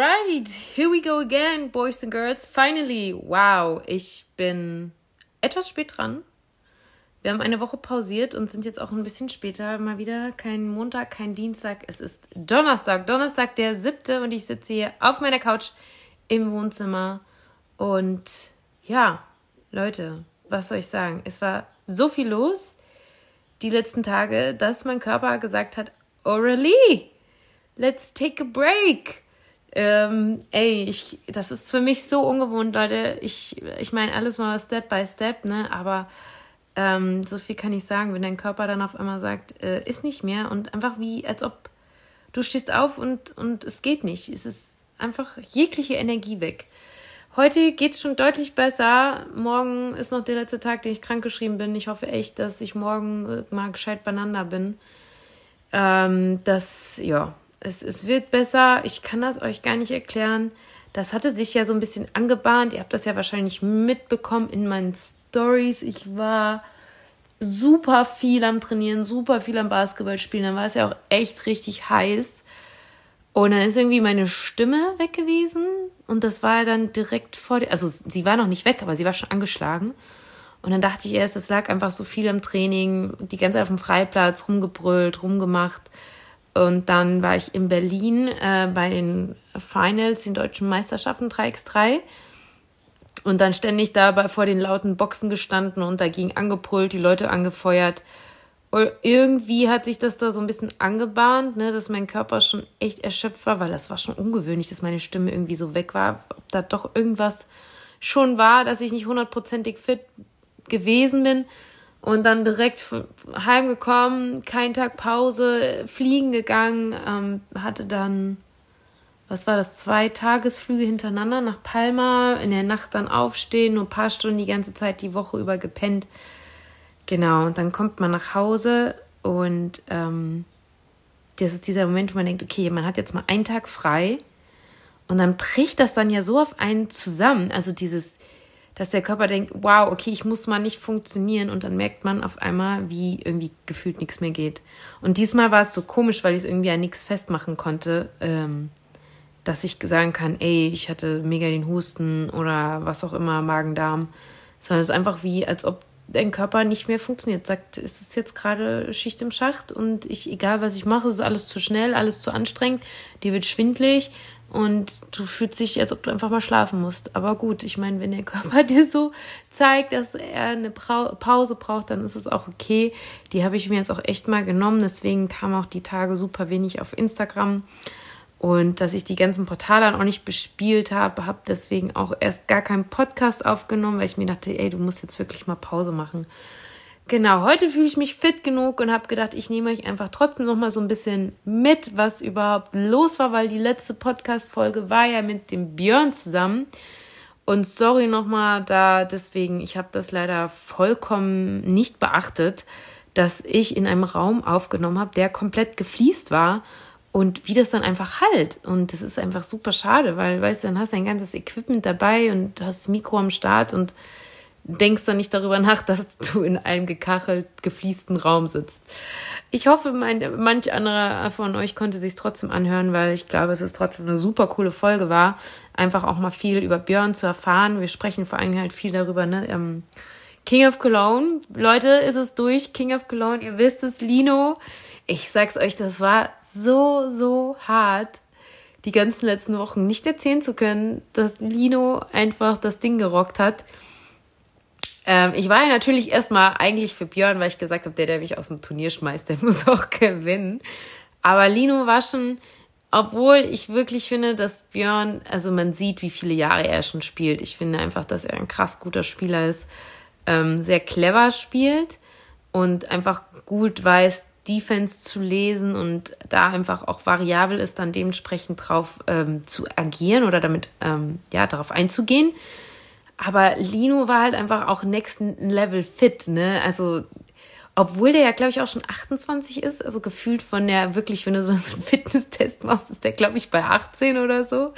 All right, here we go again, boys and girls. Finally, wow, ich bin etwas spät dran. Wir haben eine Woche pausiert und sind jetzt auch ein bisschen später mal wieder. Kein Montag, kein Dienstag. Es ist Donnerstag. Donnerstag, der siebte. Und ich sitze hier auf meiner Couch im Wohnzimmer. Und ja, Leute, was soll ich sagen? Es war so viel los die letzten Tage, dass mein Körper gesagt hat, Aurelie, let's take a break. Ähm, ey, ich, das ist für mich so ungewohnt, Leute. Ich, ich meine, alles mal Step by Step, ne? Aber ähm, so viel kann ich sagen, wenn dein Körper dann auf einmal sagt, äh, ist nicht mehr und einfach wie, als ob du stehst auf und, und es geht nicht. Es ist einfach jegliche Energie weg. Heute geht es schon deutlich besser. Morgen ist noch der letzte Tag, den ich krankgeschrieben bin. Ich hoffe echt, dass ich morgen äh, mal gescheit beieinander bin. Ähm, das, ja, es, es wird besser. Ich kann das euch gar nicht erklären. Das hatte sich ja so ein bisschen angebahnt. Ihr habt das ja wahrscheinlich mitbekommen in meinen Stories. Ich war super viel am Trainieren, super viel am Basketball spielen. Dann war es ja auch echt richtig heiß. Und dann ist irgendwie meine Stimme weg gewesen. Und das war dann direkt vor der, also sie war noch nicht weg, aber sie war schon angeschlagen. Und dann dachte ich erst, es lag einfach so viel am Training, die ganze Zeit auf dem Freiplatz rumgebrüllt, rumgemacht. Und dann war ich in Berlin äh, bei den Finals, den deutschen Meisterschaften 3x3. Und dann ständig da vor den lauten Boxen gestanden und dagegen angebrüllt, die Leute angefeuert. Und irgendwie hat sich das da so ein bisschen angebahnt, ne, dass mein Körper schon echt erschöpft war, weil das war schon ungewöhnlich, dass meine Stimme irgendwie so weg war. Ob da doch irgendwas schon war, dass ich nicht hundertprozentig fit gewesen bin. Und dann direkt heimgekommen, kein Tag Pause, fliegen gegangen, ähm, hatte dann, was war das, zwei Tagesflüge hintereinander nach Palma, in der Nacht dann aufstehen, nur ein paar Stunden die ganze Zeit die Woche über gepennt. Genau, und dann kommt man nach Hause und ähm, das ist dieser Moment, wo man denkt, okay, man hat jetzt mal einen Tag frei und dann bricht das dann ja so auf einen zusammen. Also dieses, dass der Körper denkt, wow, okay, ich muss mal nicht funktionieren und dann merkt man auf einmal, wie irgendwie gefühlt nichts mehr geht. Und diesmal war es so komisch, weil ich es irgendwie an nichts festmachen konnte, ähm, dass ich sagen kann, ey, ich hatte mega den Husten oder was auch immer, Magen-Darm, sondern es ist einfach wie, als ob dein Körper nicht mehr funktioniert. Sagt, es ist jetzt gerade Schicht im Schacht und ich, egal was ich mache, es ist alles zu schnell, alles zu anstrengend, dir wird schwindlig und du fühlst dich, als ob du einfach mal schlafen musst. Aber gut, ich meine, wenn der Körper dir so zeigt, dass er eine Pause braucht, dann ist es auch okay. Die habe ich mir jetzt auch echt mal genommen. Deswegen kam auch die Tage super wenig auf Instagram. Und dass ich die ganzen Portale auch nicht bespielt habe, habe deswegen auch erst gar keinen Podcast aufgenommen, weil ich mir dachte, ey, du musst jetzt wirklich mal Pause machen. Genau, heute fühle ich mich fit genug und habe gedacht, ich nehme euch einfach trotzdem noch mal so ein bisschen mit, was überhaupt los war, weil die letzte Podcast-Folge war ja mit dem Björn zusammen. Und sorry nochmal da, deswegen, ich habe das leider vollkommen nicht beachtet, dass ich in einem Raum aufgenommen habe, der komplett gefliest war und wie das dann einfach halt. Und das ist einfach super schade, weil, weißt du, dann hast du ein ganzes Equipment dabei und hast Mikro am Start und denkst dann nicht darüber nach, dass du in einem gekachelt, gefliesten Raum sitzt. Ich hoffe, mein, manch anderer von euch konnte sich trotzdem anhören, weil ich glaube, es ist trotzdem eine super coole Folge war. Einfach auch mal viel über Björn zu erfahren. Wir sprechen vor allem halt viel darüber, ne? Ähm, King of Cologne. Leute, ist es durch. King of Cologne, ihr wisst es, Lino. Ich sag's euch, das war so, so hart, die ganzen letzten Wochen nicht erzählen zu können, dass Lino einfach das Ding gerockt hat. Ähm, ich war ja natürlich erstmal eigentlich für Björn, weil ich gesagt habe, der, der mich aus dem Turnier schmeißt, der muss auch gewinnen. Aber Lino war schon, obwohl ich wirklich finde, dass Björn, also man sieht, wie viele Jahre er schon spielt. Ich finde einfach, dass er ein krass guter Spieler ist, ähm, sehr clever spielt und einfach gut weiß, Defense zu lesen und da einfach auch variabel ist, dann dementsprechend drauf ähm, zu agieren oder damit ähm, ja darauf einzugehen. Aber Lino war halt einfach auch next Level fit, ne? Also obwohl der ja, glaube ich, auch schon 28 ist, also gefühlt von der wirklich, wenn du so einen Fitnesstest machst, ist der, glaube ich, bei 18 oder so.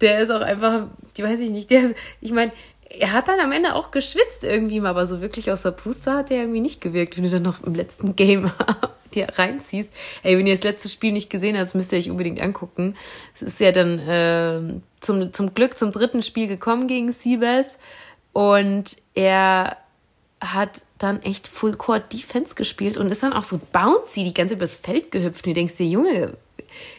Der ist auch einfach, die weiß ich nicht, der ist, ich meine, er hat dann am Ende auch geschwitzt irgendwie, aber so wirklich aus der Puste hat er irgendwie nicht gewirkt, wenn du dann noch im letzten Game dir reinziehst. Ey, wenn ihr das letzte Spiel nicht gesehen habt, müsst ihr euch unbedingt angucken. Es ist ja dann äh, zum, zum Glück zum dritten Spiel gekommen gegen Siebes und er hat dann echt Full Court Defense gespielt und ist dann auch so bouncy die ganze übers Feld gehüpft. Und du denkst dir, Junge,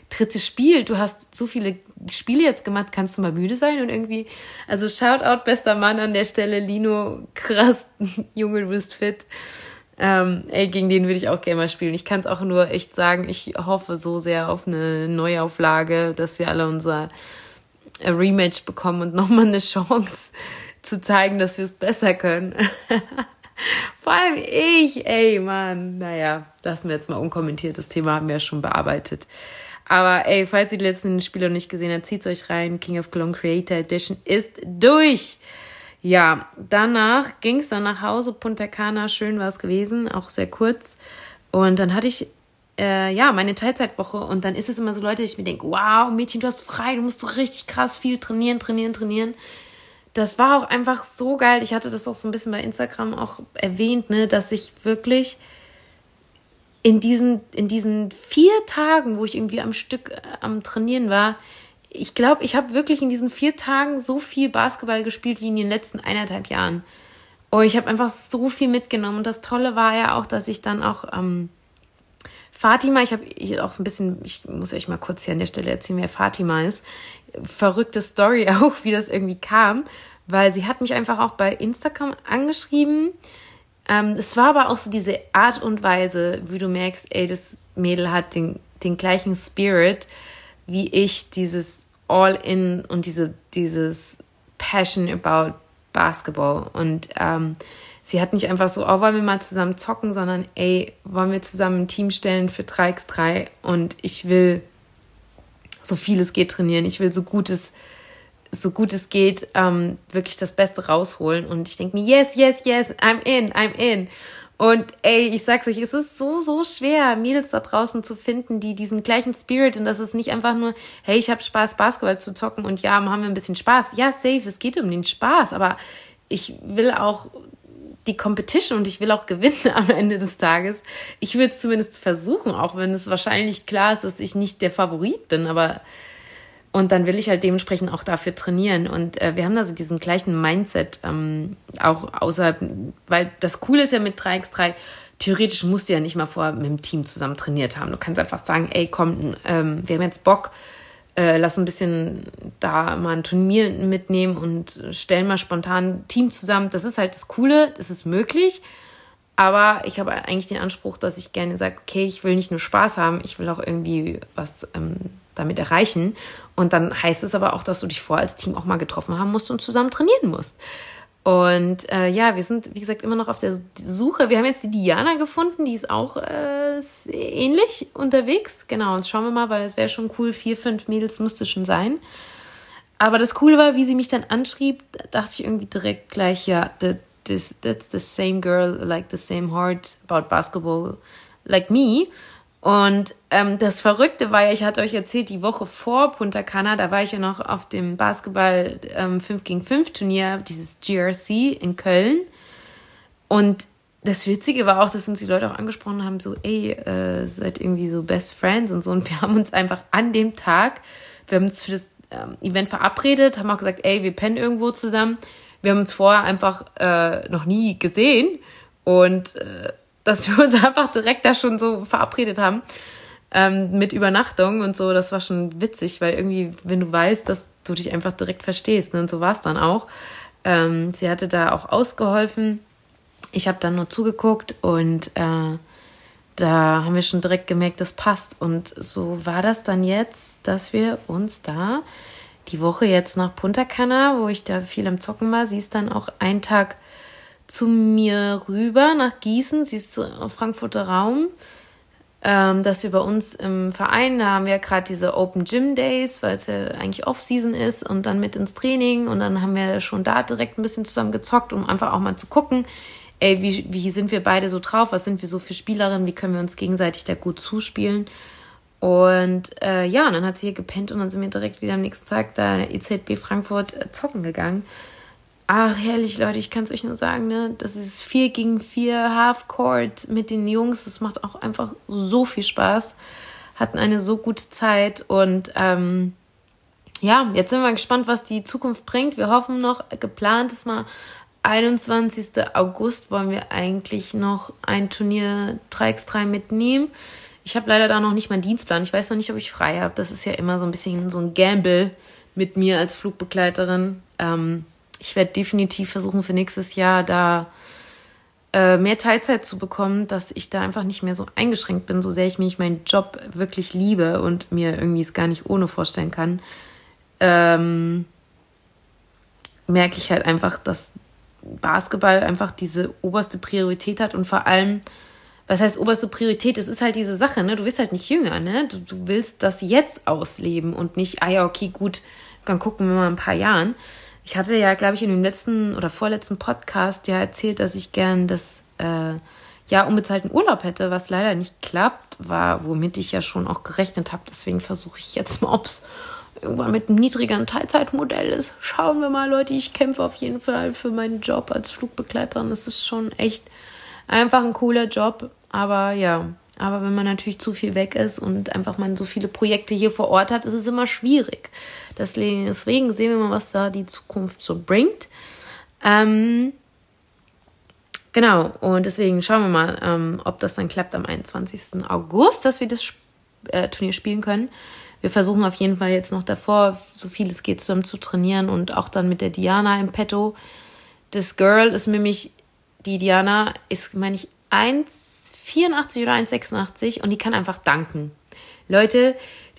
drittes Spiel, du hast so viele Spiele jetzt gemacht, kannst du mal müde sein und irgendwie, also Shoutout, bester Mann an der Stelle, Lino, krass, Junge, du bist fit. Ähm, ey, gegen den würde ich auch gerne mal spielen. Ich kann es auch nur echt sagen, ich hoffe so sehr auf eine Neuauflage, dass wir alle unser Rematch bekommen und nochmal eine Chance zu zeigen, dass wir es besser können. Vor allem ich, ey, Mann. Naja, lassen wir jetzt mal unkommentiert. Das Thema haben wir ja schon bearbeitet. Aber ey, falls ihr die letzten Spiele noch nicht gesehen habt, zieht's euch rein. King of Cologne Creator Edition ist durch. Ja, danach ging's dann nach Hause. Punta Cana, schön war es gewesen, auch sehr kurz. Und dann hatte ich äh, ja meine Teilzeitwoche und dann ist es immer so Leute, ich mir denke, wow, Mädchen, du hast frei, du musst so richtig krass viel trainieren, trainieren, trainieren das war auch einfach so geil. Ich hatte das auch so ein bisschen bei Instagram auch erwähnt, ne, dass ich wirklich in diesen, in diesen vier Tagen, wo ich irgendwie am Stück äh, am Trainieren war, ich glaube, ich habe wirklich in diesen vier Tagen so viel Basketball gespielt wie in den letzten eineinhalb Jahren. Oh, ich habe einfach so viel mitgenommen. Und das Tolle war ja auch, dass ich dann auch ähm, Fatima, ich habe auch ein bisschen, ich muss euch mal kurz hier an der Stelle erzählen, wer Fatima ist verrückte Story auch, wie das irgendwie kam, weil sie hat mich einfach auch bei Instagram angeschrieben. Ähm, es war aber auch so diese Art und Weise, wie du merkst, ey, das Mädel hat den, den gleichen Spirit wie ich, dieses All-In und diese, dieses Passion about Basketball. Und ähm, sie hat nicht einfach so, oh, wollen wir mal zusammen zocken, sondern ey, wollen wir zusammen ein Team stellen für 3x3 und ich will so viel es geht trainieren. Ich will so gut es, so gut es geht, ähm, wirklich das Beste rausholen. Und ich denke mir, yes, yes, yes, I'm in, I'm in. Und ey, ich sag's euch, es ist so, so schwer, Mädels da draußen zu finden, die diesen gleichen Spirit und das ist nicht einfach nur, hey, ich habe Spaß, Basketball zu zocken und ja, haben wir ein bisschen Spaß. Ja, safe, es geht um den Spaß, aber ich will auch die Competition und ich will auch gewinnen am Ende des Tages. Ich würde es zumindest versuchen, auch wenn es wahrscheinlich klar ist, dass ich nicht der Favorit bin, aber und dann will ich halt dementsprechend auch dafür trainieren. Und äh, wir haben da so diesen gleichen Mindset, ähm, auch außerhalb, weil das Coole ist ja mit 3x3, theoretisch musst du ja nicht mal vorher mit dem Team zusammen trainiert haben. Du kannst einfach sagen, ey, komm, ähm, wir haben jetzt Bock, äh, lass ein bisschen da mal ein Turnier mitnehmen und stellen mal spontan ein Team zusammen. Das ist halt das Coole, das ist möglich. Aber ich habe eigentlich den Anspruch, dass ich gerne sage, okay, ich will nicht nur Spaß haben, ich will auch irgendwie was ähm, damit erreichen. Und dann heißt es aber auch, dass du dich vor als Team auch mal getroffen haben musst und zusammen trainieren musst. Und äh, ja, wir sind, wie gesagt, immer noch auf der Suche. Wir haben jetzt die Diana gefunden, die ist auch äh, ähnlich unterwegs. Genau, jetzt schauen wir mal, weil es wäre schon cool, vier, fünf Mädels müsste schon sein. Aber das Coole war, wie sie mich dann anschrieb, dachte ich irgendwie direkt gleich, ja, that, this, that's the same girl, like the same heart about basketball, like me. Und ähm, das Verrückte war ja, ich hatte euch erzählt, die Woche vor Punta Cana, da war ich ja noch auf dem Basketball ähm, 5 gegen 5 Turnier, dieses GRC in Köln. Und das Witzige war auch, dass uns die Leute auch angesprochen haben, so, ey, äh, seid irgendwie so Best Friends und so. Und wir haben uns einfach an dem Tag, wir haben uns für das ähm, Event verabredet, haben auch gesagt, ey, wir pennen irgendwo zusammen. Wir haben uns vorher einfach äh, noch nie gesehen. Und äh, dass wir uns einfach direkt da schon so verabredet haben ähm, mit Übernachtung und so. Das war schon witzig, weil irgendwie, wenn du weißt, dass du dich einfach direkt verstehst, ne? und so war es dann auch. Ähm, sie hatte da auch ausgeholfen. Ich habe dann nur zugeguckt und äh, da haben wir schon direkt gemerkt, das passt. Und so war das dann jetzt, dass wir uns da die Woche jetzt nach Punta Cana, wo ich da viel am Zocken war, sie ist dann auch einen Tag zu mir rüber nach Gießen. Sie ist auf Frankfurter Raum. ähm, dass wir bei uns im Verein, da haben wir gerade diese Open Gym Days, weil es ja eigentlich Off-Season ist und dann mit ins Training und dann haben wir schon da direkt ein bisschen zusammen gezockt, um einfach auch mal zu gucken, ey, wie, wie sind wir beide so drauf, was sind wir so für Spielerinnen, wie können wir uns gegenseitig da gut zuspielen. Und äh, ja, und dann hat sie hier gepennt und dann sind wir direkt wieder am nächsten Tag da EZB Frankfurt äh, zocken gegangen. Ach, herrlich, Leute, ich kann es euch nur sagen, ne? Das ist 4 gegen 4 Half-Court mit den Jungs. Das macht auch einfach so viel Spaß. Hatten eine so gute Zeit und ähm, ja, jetzt sind wir gespannt, was die Zukunft bringt. Wir hoffen noch, geplant ist mal 21. August wollen wir eigentlich noch ein Turnier 3x3 mitnehmen. Ich habe leider da noch nicht meinen Dienstplan. Ich weiß noch nicht, ob ich frei habe. Das ist ja immer so ein bisschen so ein Gamble mit mir als Flugbegleiterin. Ähm, ich werde definitiv versuchen, für nächstes Jahr da äh, mehr Teilzeit zu bekommen, dass ich da einfach nicht mehr so eingeschränkt bin, so sehr ich mich meinen Job wirklich liebe und mir irgendwie es gar nicht ohne vorstellen kann. Ähm, merke ich halt einfach, dass Basketball einfach diese oberste Priorität hat und vor allem was heißt oberste Priorität? Es ist halt diese Sache, ne? Du wirst halt nicht jünger, ne? Du, du willst das jetzt ausleben und nicht, ah ja, okay, gut, dann gucken wir mal ein paar Jahren. Ich hatte ja, glaube ich, in dem letzten oder vorletzten Podcast ja erzählt, dass ich gern das äh, ja unbezahlten Urlaub hätte, was leider nicht klappt, war, womit ich ja schon auch gerechnet habe. Deswegen versuche ich jetzt mal, ob es irgendwann mit einem niedrigeren Teilzeitmodell ist. Schauen wir mal, Leute. Ich kämpfe auf jeden Fall für meinen Job als Flugbegleiterin. Es ist schon echt einfach ein cooler Job. Aber ja, aber wenn man natürlich zu viel weg ist und einfach man so viele Projekte hier vor Ort hat, ist es immer schwierig. Deswegen, sehen wir mal, was da die Zukunft so bringt. Ähm, genau, und deswegen schauen wir mal, ähm, ob das dann klappt am 21. August, dass wir das äh, Turnier spielen können. Wir versuchen auf jeden Fall jetzt noch davor, so viel es geht, zusammen zu trainieren und auch dann mit der Diana im Petto. Das Girl ist nämlich, die Diana ist, meine ich, 1,84 oder 1,86 und die kann einfach danken. Leute,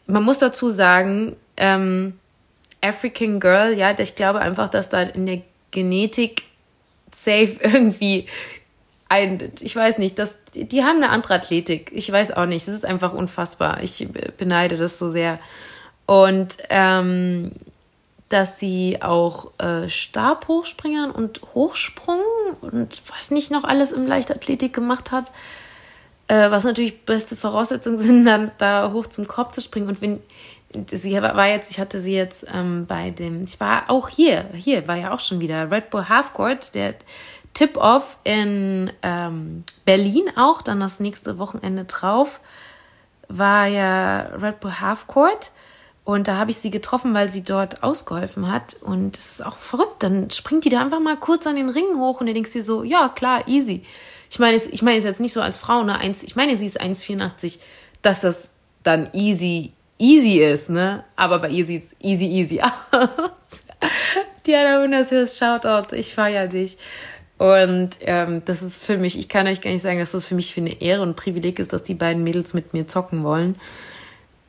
man muss dazu sagen, ähm, African Girl, ja, ich glaube einfach, dass da in der Genetik safe irgendwie ein, ich weiß nicht, das, die haben eine andere Athletik. Ich weiß auch nicht. Das ist einfach unfassbar. Ich beneide das so sehr. Und ähm, dass sie auch äh, Stabhochspringern und Hochsprung und was nicht noch alles im Leichtathletik gemacht hat. Äh, was natürlich beste Voraussetzungen sind, dann da hoch zum Korb zu springen. Und wenn sie war jetzt, ich hatte sie jetzt ähm, bei dem, ich war auch hier, hier war ja auch schon wieder Red Bull Halfcourt, der Tip-Off in ähm, Berlin auch, dann das nächste Wochenende drauf, war ja Red Bull Halfcourt. Und da habe ich sie getroffen, weil sie dort ausgeholfen hat. Und das ist auch verrückt. Dann springt die da einfach mal kurz an den Ring hoch und du denkst dir so, ja, klar, easy. Ich meine, ich meine es jetzt nicht so als Frau, ne? Eins, ich meine, sie ist 1,84, dass das dann easy, easy ist, ne? Aber bei ihr sieht es easy, easy aus. Diana Wundershörs, Shoutout, ich feiere dich. Und ähm, das ist für mich, ich kann euch gar nicht sagen, dass das für mich für eine Ehre und ein Privileg ist, dass die beiden Mädels mit mir zocken wollen.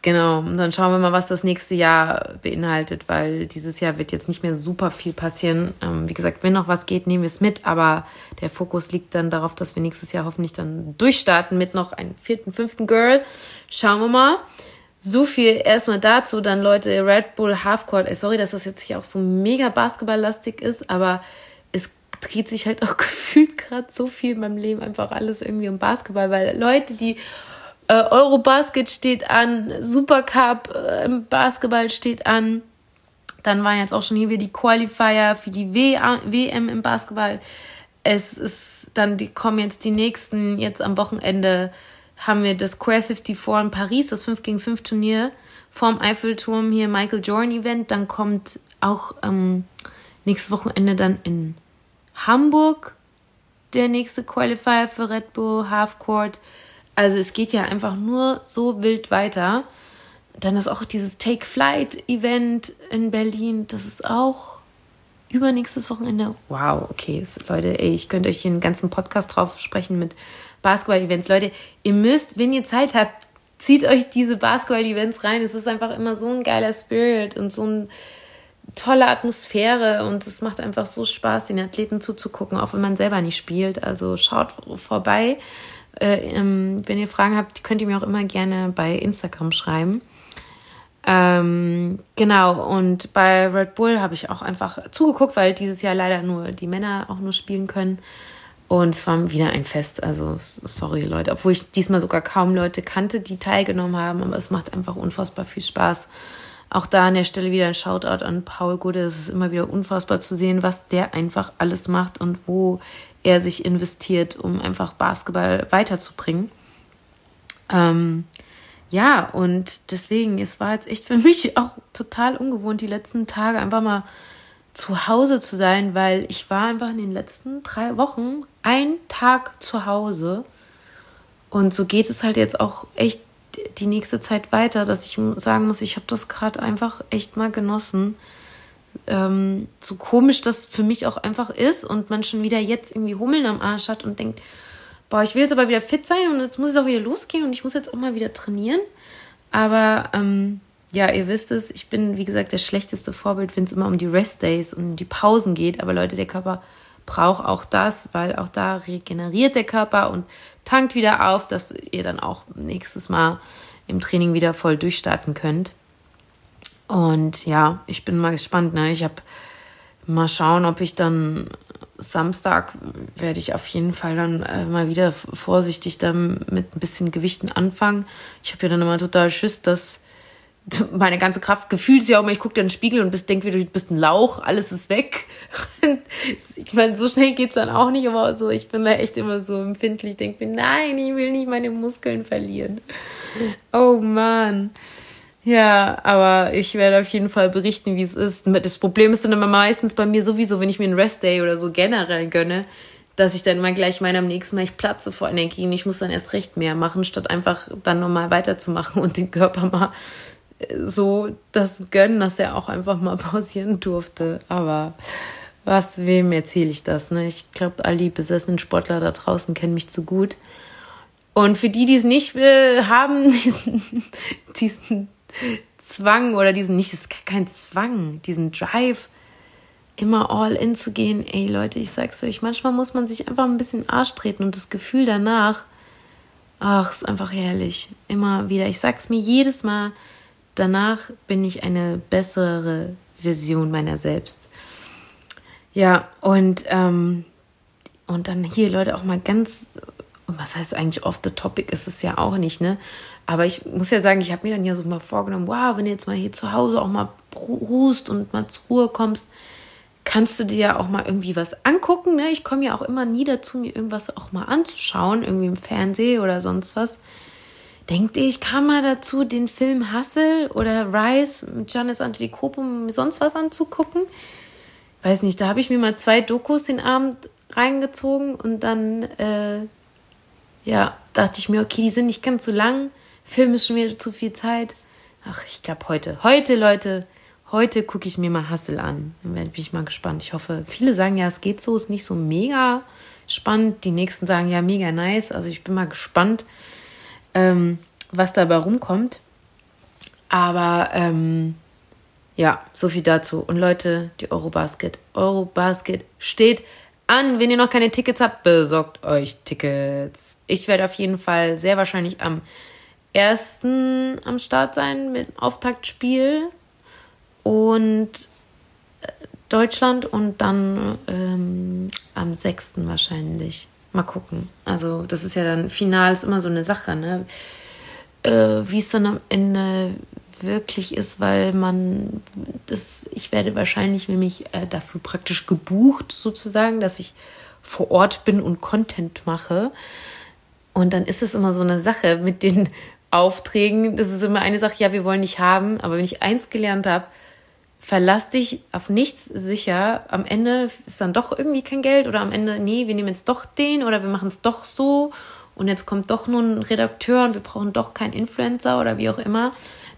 Genau, und dann schauen wir mal, was das nächste Jahr beinhaltet, weil dieses Jahr wird jetzt nicht mehr super viel passieren. Ähm, wie gesagt, wenn noch was geht, nehmen wir es mit, aber der Fokus liegt dann darauf, dass wir nächstes Jahr hoffentlich dann durchstarten mit noch einem vierten, fünften Girl. Schauen wir mal. So viel erstmal dazu. Dann Leute, Red Bull Halfcourt. Ey, sorry, dass das jetzt hier auch so mega basketballlastig ist, aber es dreht sich halt auch gefühlt gerade so viel in meinem Leben einfach alles irgendwie um Basketball, weil Leute, die äh, Eurobasket steht an, Supercup äh, im Basketball steht an. Dann waren jetzt auch schon hier wieder die Qualifier für die w WM im Basketball. Es ist dann, die kommen jetzt die nächsten, jetzt am Wochenende haben wir das Square 54 in Paris, das 5 gegen 5 Turnier vorm Eiffelturm hier Michael Jordan Event. Dann kommt auch ähm, nächstes Wochenende dann in Hamburg der nächste Qualifier für Red Bull Half Court. Also es geht ja einfach nur so wild weiter. Dann ist auch dieses Take Flight Event in Berlin. Das ist auch übernächstes Wochenende. Wow, okay, Leute, ey, ich könnte euch hier einen ganzen Podcast drauf sprechen mit Basketball-Events. Leute, ihr müsst, wenn ihr Zeit habt, zieht euch diese Basketball-Events rein. Es ist einfach immer so ein geiler Spirit und so eine tolle Atmosphäre und es macht einfach so Spaß, den Athleten zuzugucken, auch wenn man selber nicht spielt. Also schaut vorbei Äh, ähm, wenn ihr Fragen habt, könnt ihr mir auch immer gerne bei Instagram schreiben. Ähm, genau, und bei Red Bull habe ich auch einfach zugeguckt, weil dieses Jahr leider nur die Männer auch nur spielen können. Und es war wieder ein Fest. Also, sorry, Leute. Obwohl ich diesmal sogar kaum Leute kannte, die teilgenommen haben. Aber es macht einfach unfassbar viel Spaß. Auch da an der Stelle wieder ein Shoutout an Paul Gude. Es ist immer wieder unfassbar zu sehen, was der einfach alles macht und wo er sich investiert, um einfach Basketball weiterzubringen. Ähm, ja, und deswegen, es war jetzt echt für mich auch total ungewohnt, die letzten Tage einfach mal zu Hause zu sein, weil ich war einfach in den letzten drei Wochen ein Tag zu Hause. Und so geht es halt jetzt auch echt die nächste Zeit weiter, dass ich sagen muss, ich habe das gerade einfach echt mal genossen. Ähm, so komisch das für mich auch einfach ist und man schon wieder jetzt irgendwie Hummeln am Arsch hat und denkt, boah, ich will jetzt aber wieder fit sein und jetzt muss es auch wieder losgehen und ich muss jetzt auch mal wieder trainieren. Aber ähm, ja, ihr wisst es, ich bin, wie gesagt, der schlechteste Vorbild, wenn es immer um die Rest-Days und die Pausen geht. Aber Leute, der Körper braucht auch das, weil auch da regeneriert der Körper und tankt wieder auf, dass ihr dann auch nächstes Mal im Training wieder voll durchstarten könnt. Und ja, ich bin mal gespannt. Ne? Ich habe mal schauen, ob ich dann Samstag werde ich auf jeden Fall dann äh, mal wieder vorsichtig dann mit ein bisschen Gewichten anfangen. Ich habe ja dann immer total Schiss, dass meine ganze Kraft gefühlt ja auch immer, ich gucke in den Spiegel und bist, denk wieder, du bist ein Lauch, alles ist weg. ich meine, so schnell geht's dann auch nicht, aber so, ich bin da echt immer so empfindlich, denke mir, nein, ich will nicht meine Muskeln verlieren. Oh man. Ja, aber ich werde auf jeden Fall berichten, wie es ist. Das Problem ist dann immer meistens bei mir sowieso, wenn ich mir einen Rest-Day oder so generell gönne, dass ich dann mal gleich meine am nächsten Mal, ich platze vor Energie und ich muss dann erst recht mehr machen, statt einfach dann nochmal weiterzumachen und den Körper mal so das gönnen, dass er auch einfach mal pausieren durfte. Aber was, wem erzähle ich das? Ne? Ich glaube, all die besessenen Sportler da draußen kennen mich zu gut. Und für die, die es nicht äh, haben, diesen, diesen Zwang oder diesen, nicht, das ist kein Zwang, diesen Drive, immer all in zu gehen. Ey Leute, ich sag's euch, manchmal muss man sich einfach ein bisschen Arsch treten und das Gefühl danach, ach, ist einfach herrlich. Immer wieder. Ich sag's mir jedes Mal, danach bin ich eine bessere Version meiner selbst. Ja, und, ähm, und dann hier, Leute, auch mal ganz, was heißt eigentlich off the topic ist es ja auch nicht, ne? Aber ich muss ja sagen, ich habe mir dann ja so mal vorgenommen, wow, wenn du jetzt mal hier zu Hause auch mal ruhst und mal zur Ruhe kommst, kannst du dir ja auch mal irgendwie was angucken. Ne? Ich komme ja auch immer nie dazu, mir irgendwas auch mal anzuschauen, irgendwie im Fernsehen oder sonst was. Denkt ihr, ich kam mal dazu, den Film Hustle oder Rise mit Giannis Antetokounmpo sonst was anzugucken? Weiß nicht, da habe ich mir mal zwei Dokus den Abend reingezogen und dann, äh, ja, dachte ich mir, okay, die sind nicht ganz so lang. Film ist schon wieder zu viel Zeit. Ach, ich glaube heute. Heute, Leute, heute gucke ich mir mal Hustle an. Dann bin ich mal gespannt. Ich hoffe, viele sagen ja, es geht so, ist nicht so mega spannend. Die nächsten sagen ja, mega nice. Also ich bin mal gespannt ähm, was dabei rumkommt. Aber ähm, ja, so viel dazu. Und Leute, die Eurobasket. Eurobasket steht an. Wenn ihr noch keine Tickets habt, besorgt euch Tickets. Ich werde auf jeden Fall sehr wahrscheinlich am ersten am Start sein mit Auftaktspiel und äh, Deutschland und dann ähm, am 6. wahrscheinlich. Mal gucken. Also, das ist ja dann final ist immer so eine Sache, ne? Äh, Wie es dann am Ende wirklich ist, weil man das, ich werde wahrscheinlich nämlich äh, dafür praktisch gebucht, sozusagen, dass ich vor Ort bin und Content mache. Und dann ist es immer so eine Sache mit den Aufträgen. Das ist immer eine Sache, ja, wir wollen nicht haben. Aber wenn ich eins gelernt habe, verlass dich auf nichts sicher. Am Ende ist dann doch irgendwie kein Geld oder am Ende, nee, wir nehmen jetzt doch den oder wir machen es doch so und jetzt kommt doch nur ein Redakteur und wir brauchen doch keinen Influencer oder wie auch immer.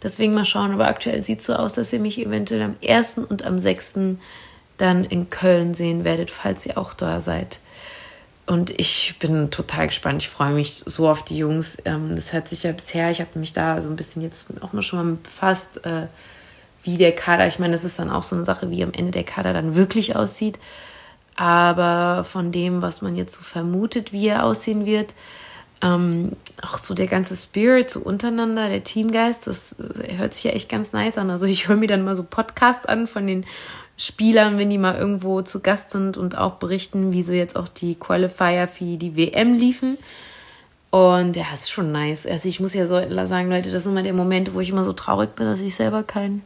Deswegen mal schauen, aber aktuell sieht es so aus, dass ihr mich eventuell am 1. und am 6. dann in Köln sehen werdet, falls ihr auch da seid. Und ich bin total gespannt. Ich freue mich so auf die Jungs. Ähm, das hört sich ja bisher, ich habe mich da so ein bisschen jetzt auch mal schon mal befasst, äh, wie der Kader, ich meine, das ist dann auch so eine Sache, wie am Ende der Kader dann wirklich aussieht. Aber von dem, was man jetzt so vermutet, wie er aussehen wird, ähm, auch so der ganze Spirit so untereinander, der Teamgeist, das, hört sich ja echt ganz nice an. Also ich höre mir dann mal so Podcasts an von den Spielern, wenn die mal irgendwo zu Gast sind und auch berichten, wie so jetzt auch die Qualifier für die WM liefen. Und ja, ist schon nice. Also ich muss ja so sagen, Leute, das sind immer die Momente, wo ich immer so traurig bin, dass ich selber kein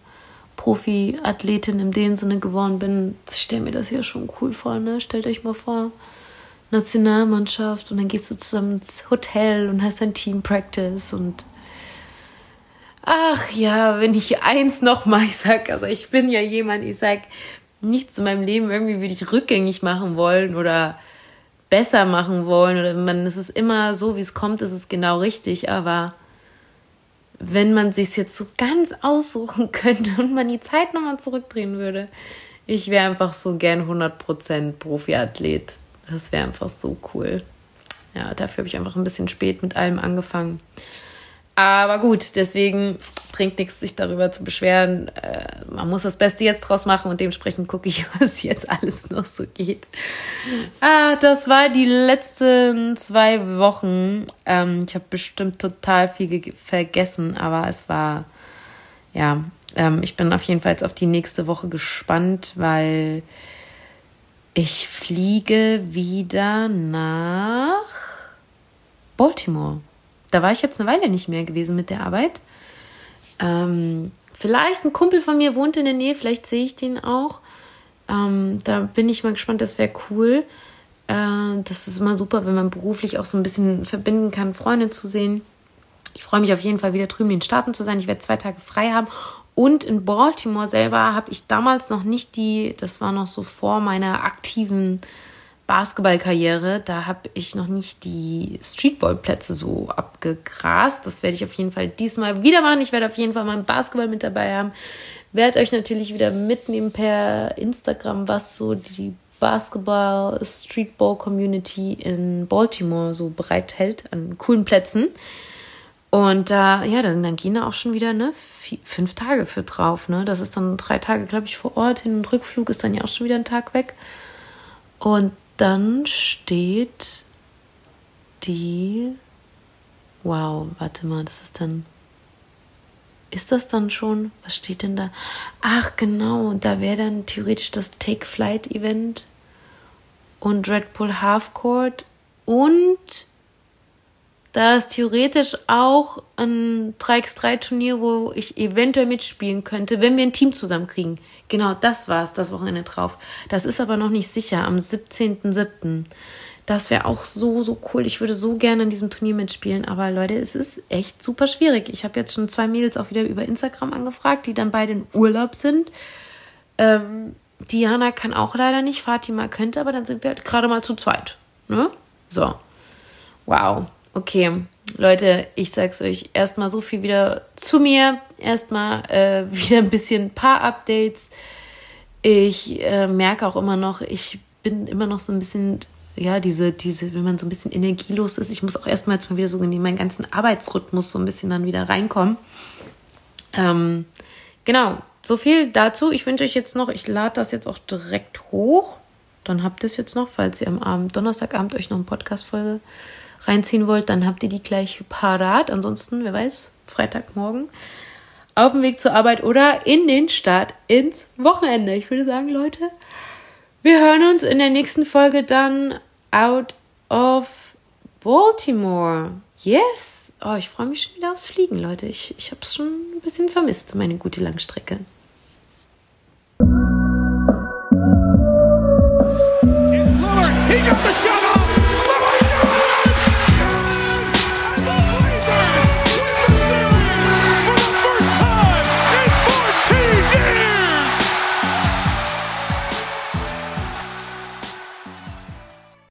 Profi-Athletin in dem Sinne geworden bin. Ich stelle mir das ja schon cool vor, ne? Stellt euch mal vor, Nationalmannschaft und dann gehst du zusammen ins Hotel und hast ein Team Practice und ach ja, wenn ich eins nochmal, ich sag, also ich bin ja jemand, ich sag, nichts in meinem Leben irgendwie würde ich rückgängig machen wollen oder besser machen wollen oder man, es ist immer so, wie es kommt, ist es genau richtig, aber wenn man sich jetzt so ganz aussuchen könnte und man die Zeit nochmal zurückdrehen würde, ich wäre einfach so gern 100% Profiathlet. Das wäre einfach so cool. Ja, dafür habe ich einfach ein bisschen spät mit allem angefangen. Aber gut, deswegen bringt nichts, sich darüber zu beschweren. Äh, man muss das Beste jetzt draus machen und dementsprechend gucke ich, was jetzt alles noch so geht. Ah, das war die letzten zwei Wochen. Ähm, ich habe bestimmt total viel vergessen, aber es war, ja, ähm, ich bin auf jeden Fall jetzt auf die nächste Woche gespannt, weil ich fliege wieder nach Baltimore. Da war ich jetzt eine Weile nicht mehr gewesen mit der Arbeit. Ähm, vielleicht ein Kumpel von mir wohnt in der Nähe, vielleicht sehe ich den auch. Ähm, da bin ich mal gespannt, das wäre cool. Äh, das ist immer super, wenn man beruflich auch so ein bisschen verbinden kann, Freunde zu sehen. Ich freue mich auf jeden Fall wieder drüben in den Staaten zu sein. Ich werde zwei Tage frei haben und in Baltimore selber habe ich damals noch nicht die, das war noch so vor meiner aktiven Basketballkarriere, da habe ich noch nicht die Streetballplätze so abgegrast. Das werde ich auf jeden Fall diesmal wieder machen. Ich werde auf jeden Fall mal Basketball mit dabei haben. Werde euch natürlich wieder mitnehmen per Instagram, was so die Basketball Streetball Community in Baltimore so bereithält an coolen Plätzen. Und da, äh, ja, dann, dann gehen da auch schon wieder ne, vier, fünf Tage für drauf. Ne? Das ist dann drei Tage, glaube ich, vor Ort. Hin- und Rückflug ist dann ja auch schon wieder ein Tag weg. Und dann steht die. Wow, warte mal, das ist dann. Ist das dann schon? Was steht denn da? Ach, genau, da wäre dann theoretisch das Take Flight Event und Red Bull Half Court und da ist theoretisch auch ein 3x3-Turnier, wo ich eventuell mitspielen könnte, wenn wir ein Team zusammenkriegen. Genau, das war es, das Wochenende drauf. Das ist aber noch nicht sicher, am 17.07. Das wäre auch so, so cool. Ich würde so gerne an diesem Turnier mitspielen. Aber Leute, es ist echt super schwierig. Ich habe jetzt schon zwei Mädels auch wieder über Instagram angefragt, die dann beide in Urlaub sind. Ähm, Diana kann auch leider nicht, Fatima könnte, aber dann sind wir halt gerade mal zu zweit. Ne? So. Wow. Okay, Leute, ich sag's euch, erstmal so viel wieder zu mir. Erstmal äh, wieder ein bisschen paar Updates. Ich äh, merke auch immer noch, ich bin immer noch so ein bisschen, ja, diese, diese, wenn man so ein bisschen energielos ist, ich muss auch erstmal jetzt mal wieder so in meinen ganzen Arbeitsrhythmus so ein bisschen dann wieder reinkommen. Ähm, genau, so viel dazu. Ich wünsche euch jetzt noch, ich lade das jetzt auch direkt hoch. Dann habt ihr es jetzt noch, falls ihr am Abend, Donnerstagabend euch noch eine Podcast-Folge reinziehen wollt, dann habt ihr die gleich parat. Ansonsten, wer weiß, Freitagmorgen auf dem Weg zur Arbeit oder in den Start ins Wochenende. Ich würde sagen, Leute, wir hören uns in der nächsten Folge dann out of Baltimore. Yes! Oh, ich freue mich schon wieder aufs Fliegen, Leute. Ich, ich habe es schon ein bisschen vermisst, meine gute Langstrecke.